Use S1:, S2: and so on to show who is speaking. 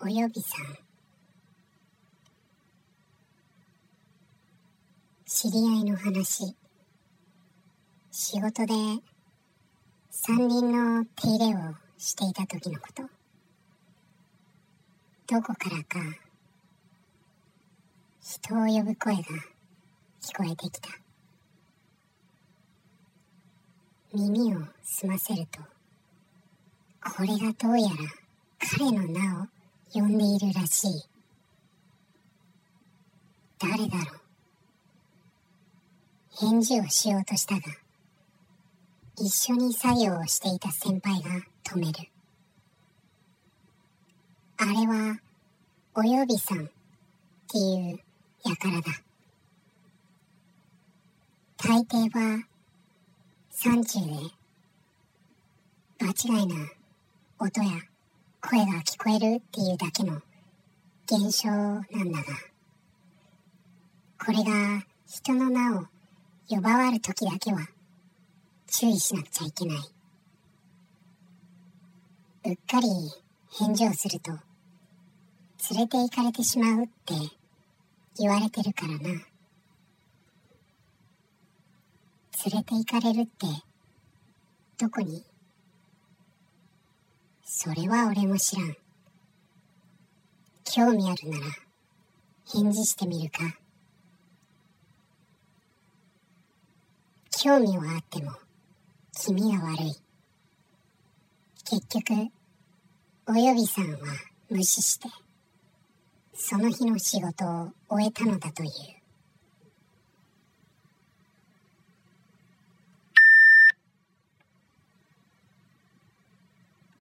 S1: およびさん。知り合いの話。仕事で山林の手入れをしていた時のこと。どこからか人を呼ぶ声が聞こえてきた。耳を澄ませるとこれがどうやら彼の名を呼んでいるらしい。誰だろう。返事をしようとしたが一緒に作業をしていた先輩が止める。あれはおよびさんっていう輩だ。大抵は山中で場違いな音や声が聞こえるっていうだけの現象なんだがこれが人の名を呼ばわる時だけは注意しなくちゃいけない。うっかり返事をすると連れて行かれてしまうって言われてるからな。連れて行かれるってどこにそれは俺も知らん。興味あるなら返事してみるか。興味はあっても気味が悪い。結局およびさんは無視してその日の仕事を終えたのだという。